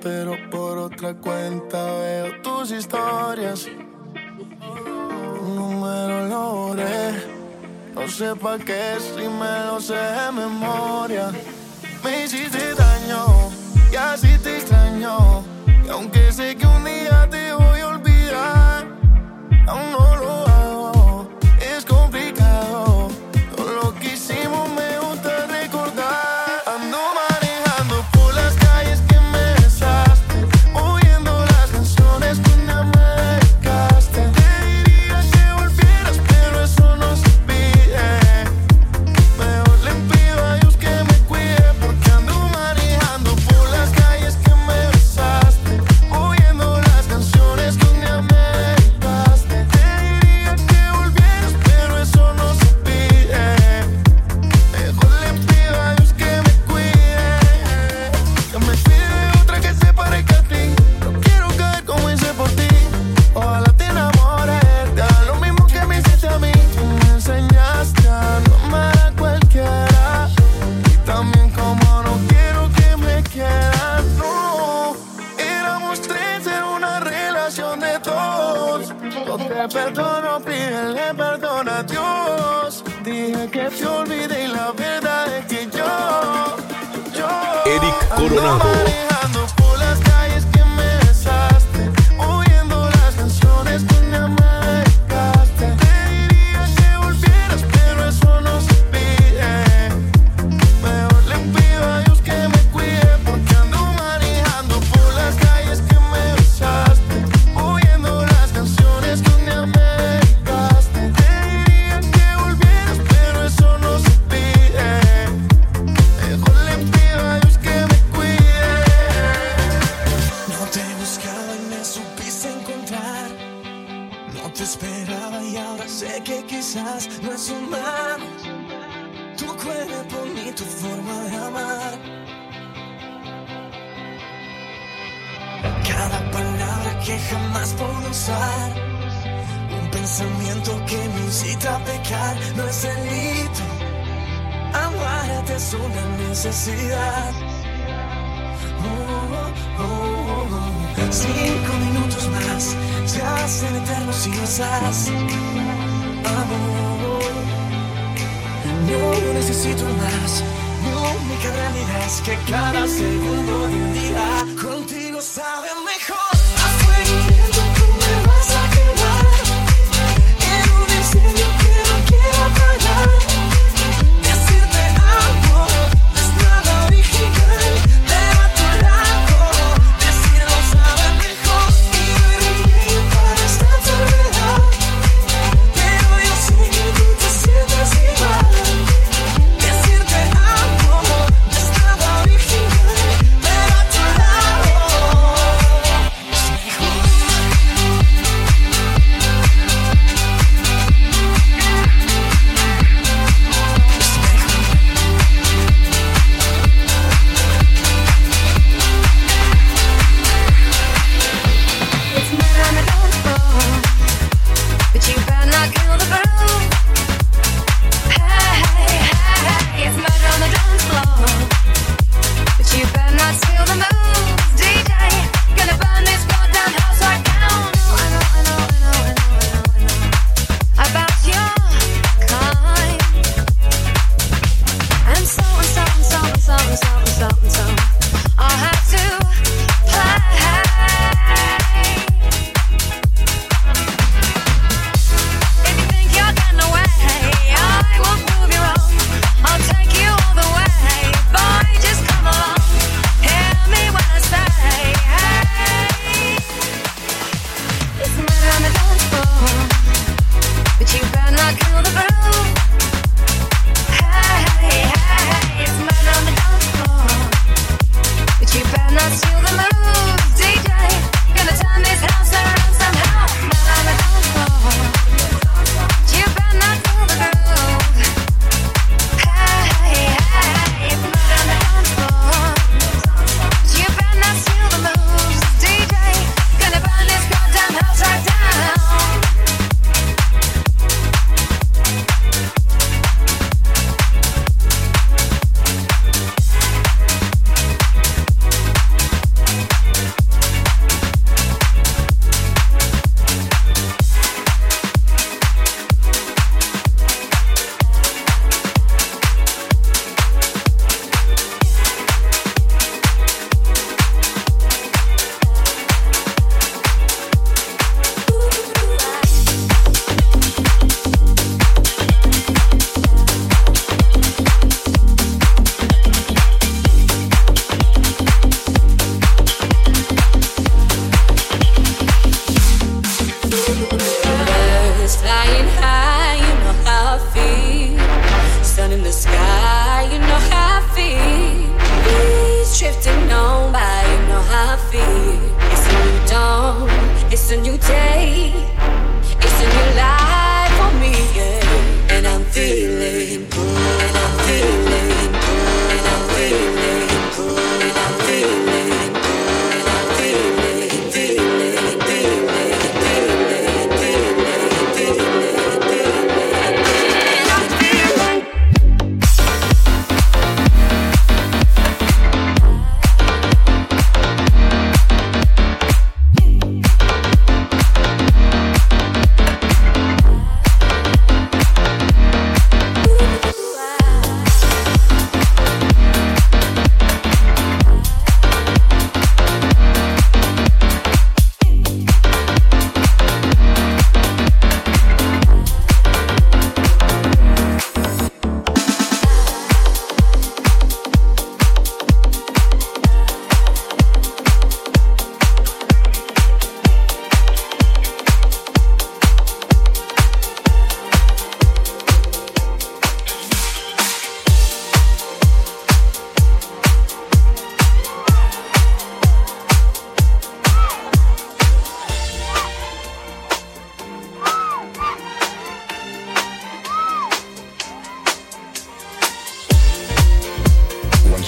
pero por otra cuenta veo tus historias. Un número lo no sé pa' qué si me lo sé de memoria. Me hiciste daño y así te extraño, y aunque sé que un día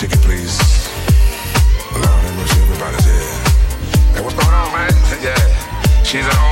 ticket, please. Loud and everybody's here. Hey, what's going on, man? yeah, she's at home.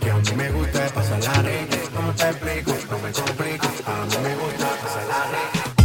que a mí me gusta pasar la rica. No te explico, no me complico, a mí me gusta pasar la rica.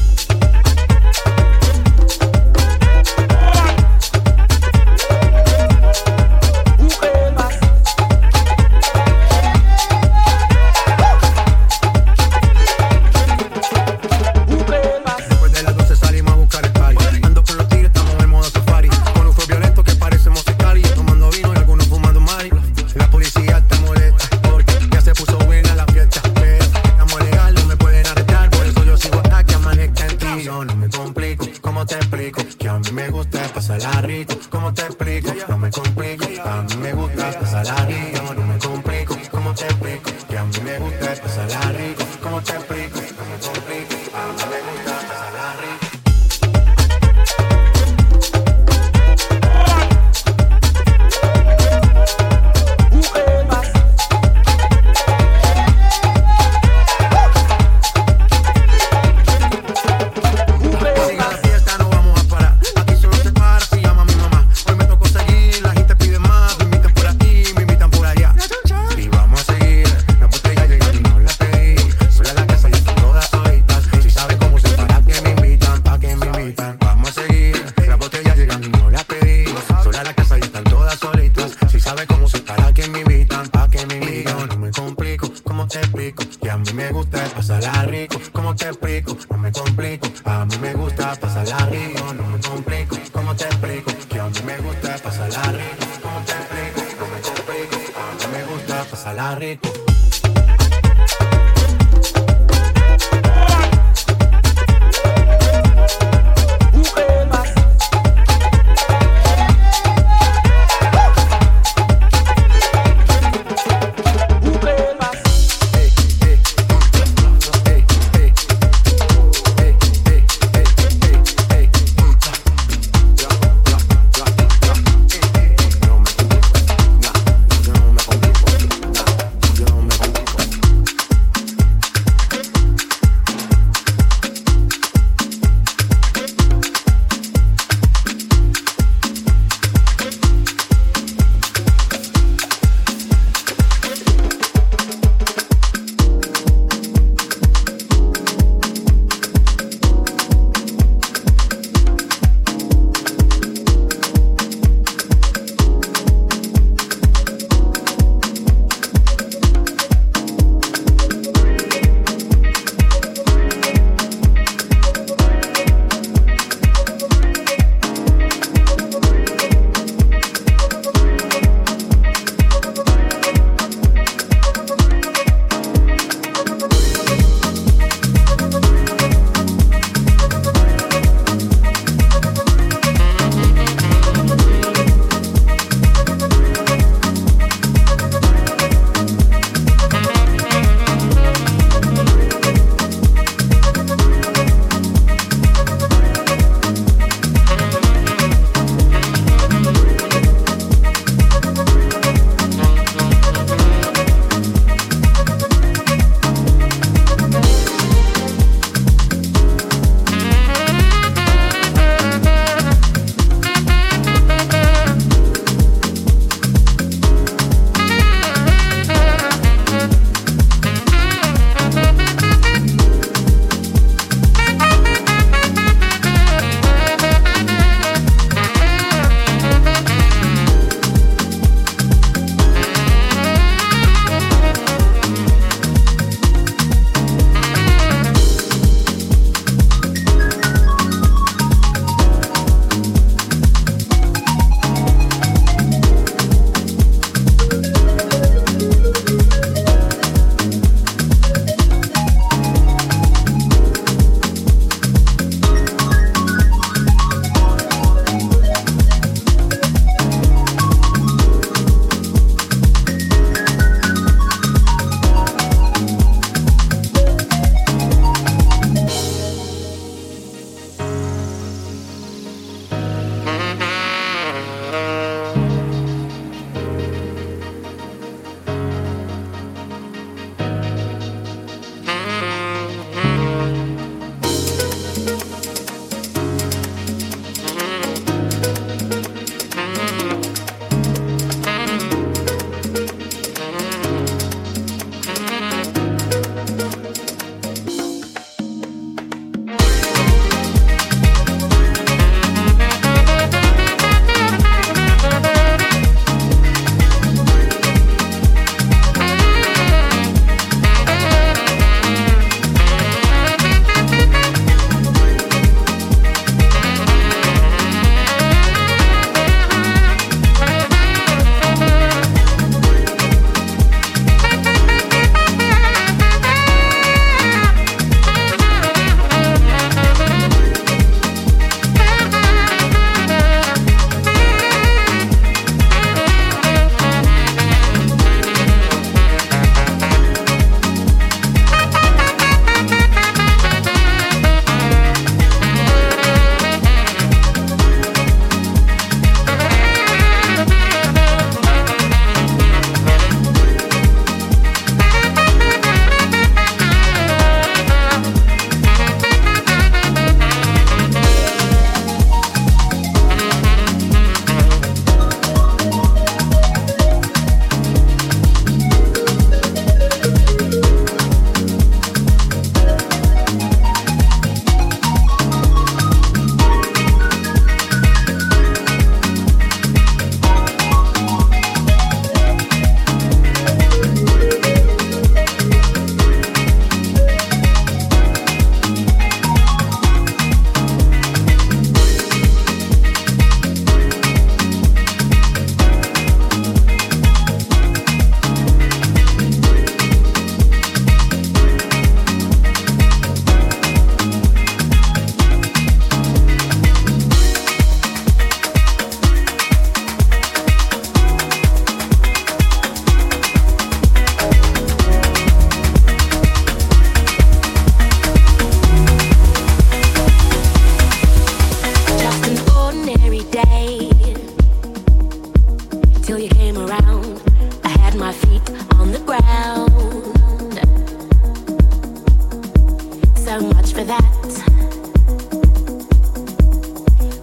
so much for that.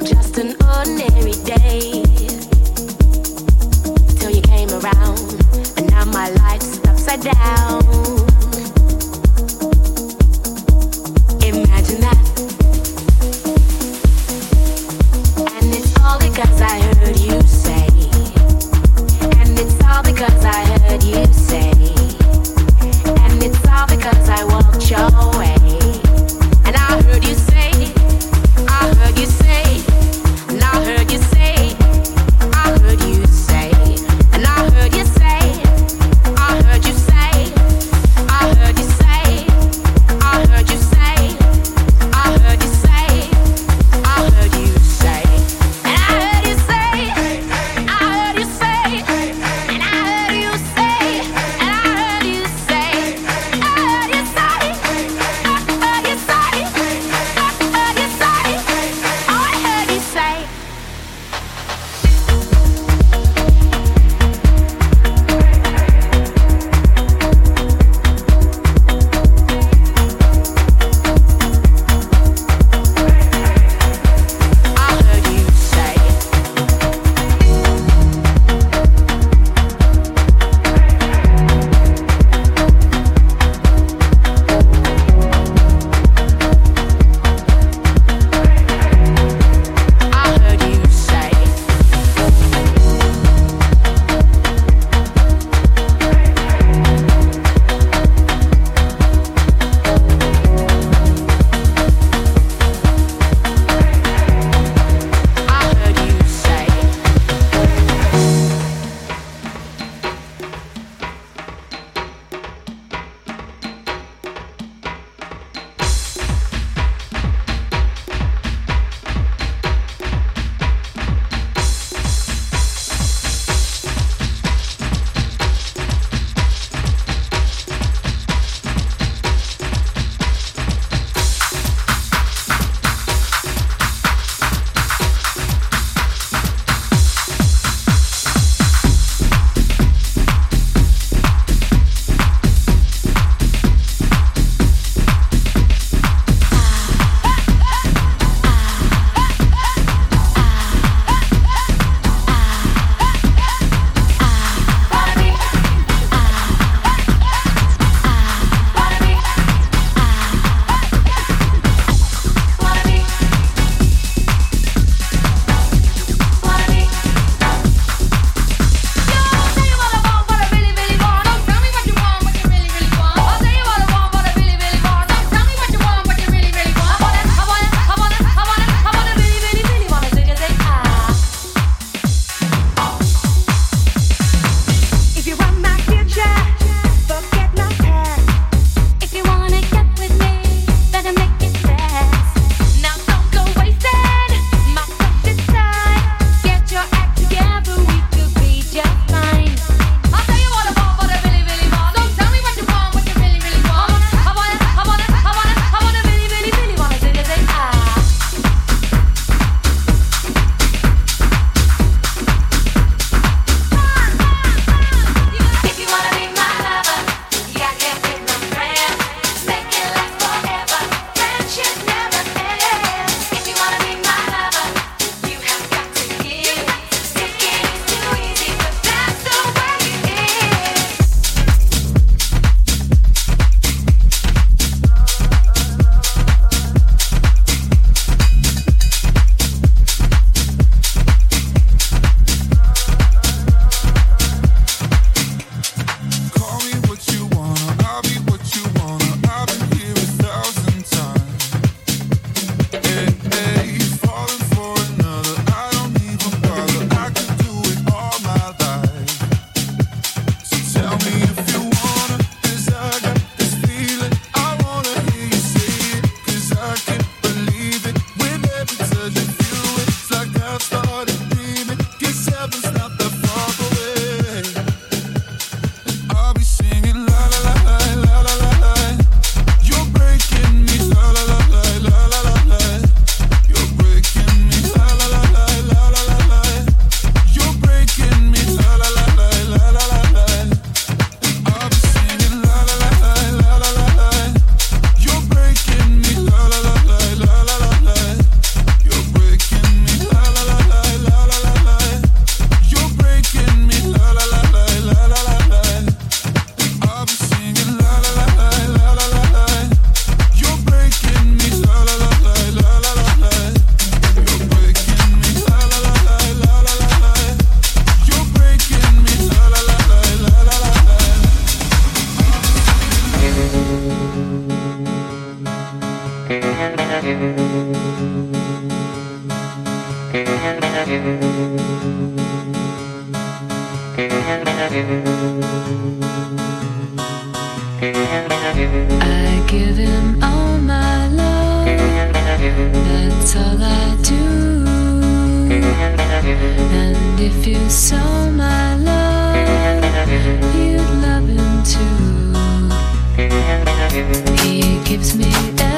Just an ordinary day you came around, and now my life's upside down. I give him all my love. That's all I do. And if you saw my love, you'd love him too. He gives me everything.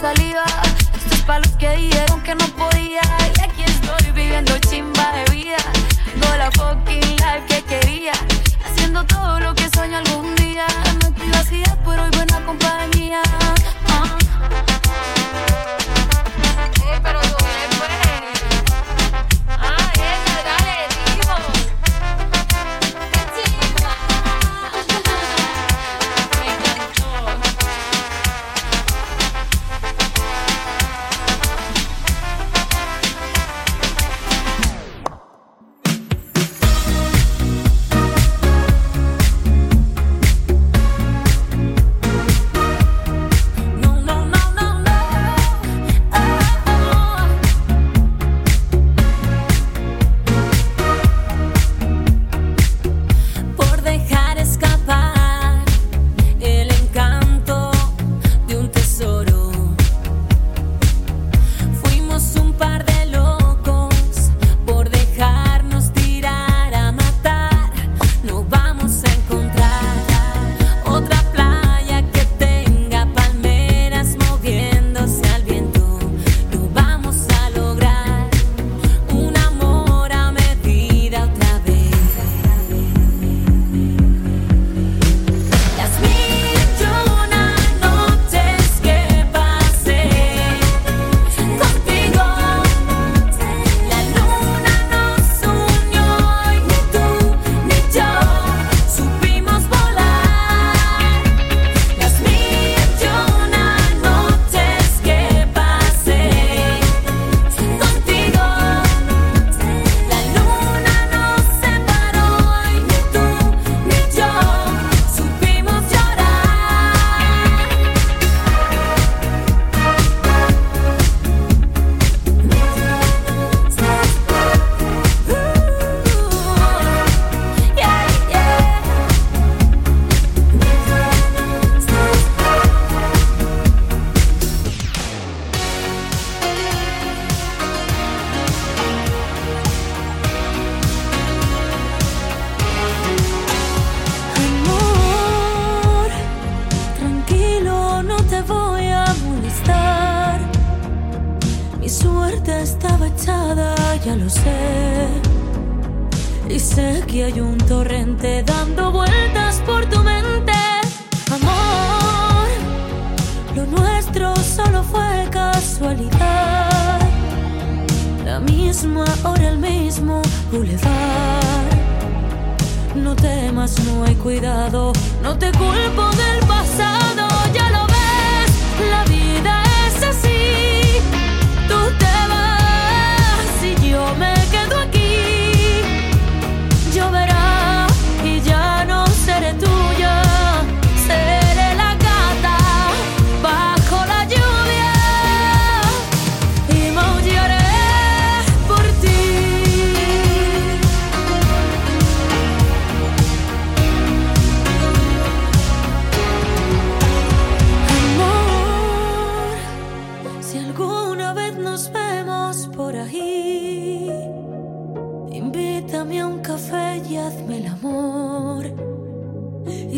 saliva. Esto para los que dijeron que no podía. Y aquí estoy viviendo chimba.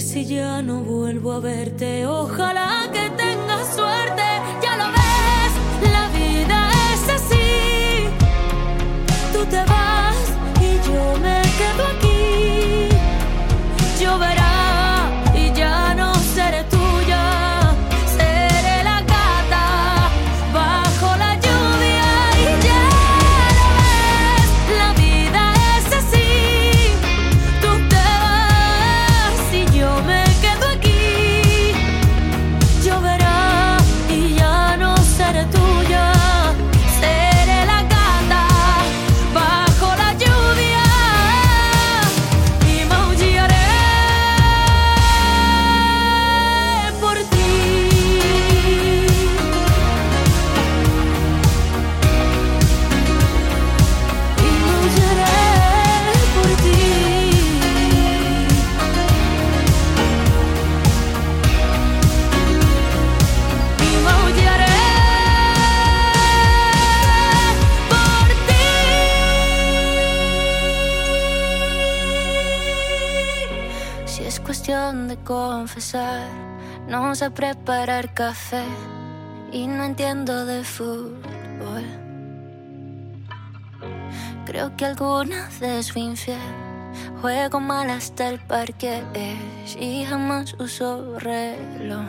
Y si ya no vuelvo a verte, ojalá que tengas suerte. no sé preparar café y no entiendo de fútbol. Creo que alguna vez fui infiel, juego mal hasta el parque es y jamás uso reloj.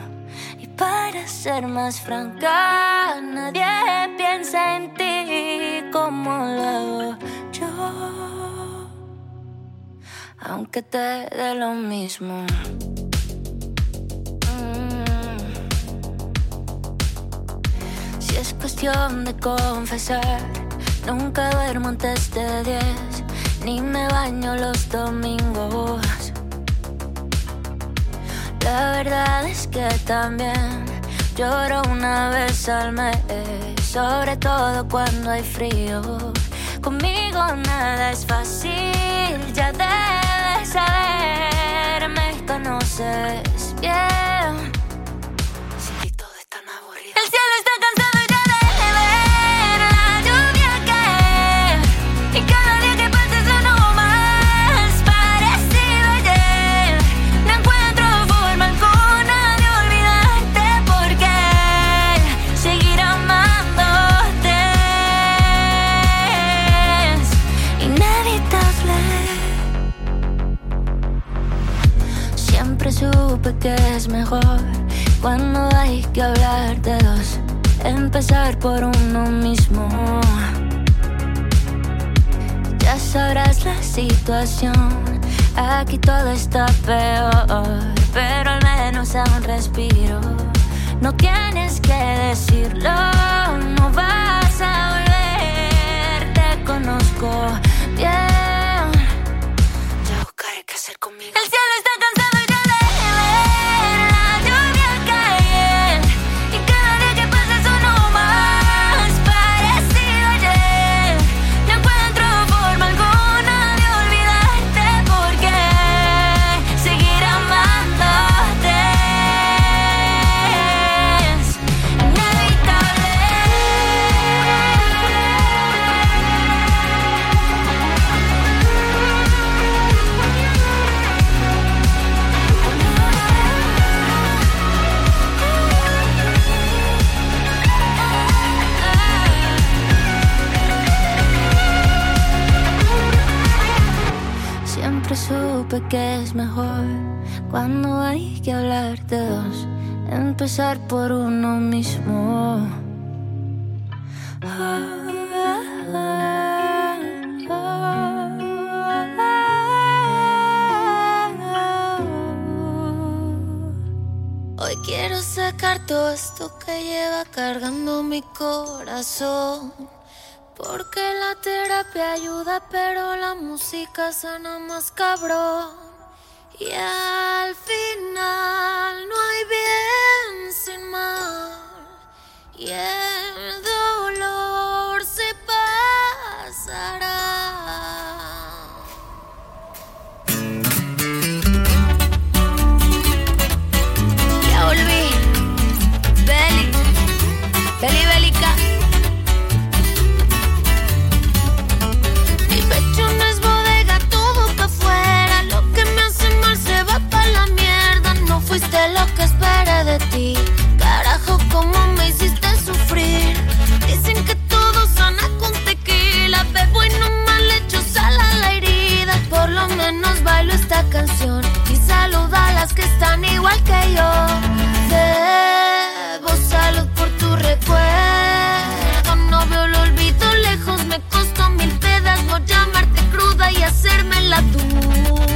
Y para ser más franca, nadie piensa en ti como lo hago yo aunque te dé lo mismo. De confesar, nunca duermo antes de 10, ni me baño los domingos. La verdad es que también lloro una vez al mes, sobre todo cuando hay frío. Conmigo nada es fácil, ya debes saber, me conoces bien. Es mejor cuando hay que hablar de dos, empezar por uno mismo. Ya sabrás la situación, aquí todo está peor, pero al menos aún respiro. No tienes que decirlo, no vas a volver, te conozco bien. Empezar por uno mismo. Hoy quiero sacar todo esto que lleva cargando mi corazón. Porque la terapia ayuda, pero la música sana más cabrón. Y al final no hay bien sin mal. Y el dolor se pasará. Ya volví. Beli. Beli Bélica. Lo que esperé de ti. Carajo, cómo me hiciste sufrir. Dicen que todo sana con tequila. Bebo y no mal hecho sal a la herida. Por lo menos bailo esta canción. Y saluda a las que están igual que yo. Debo salud por tu recuerdo. No veo el olvido lejos, me costó mil pedazos llamarte cruda y hacerme la dura.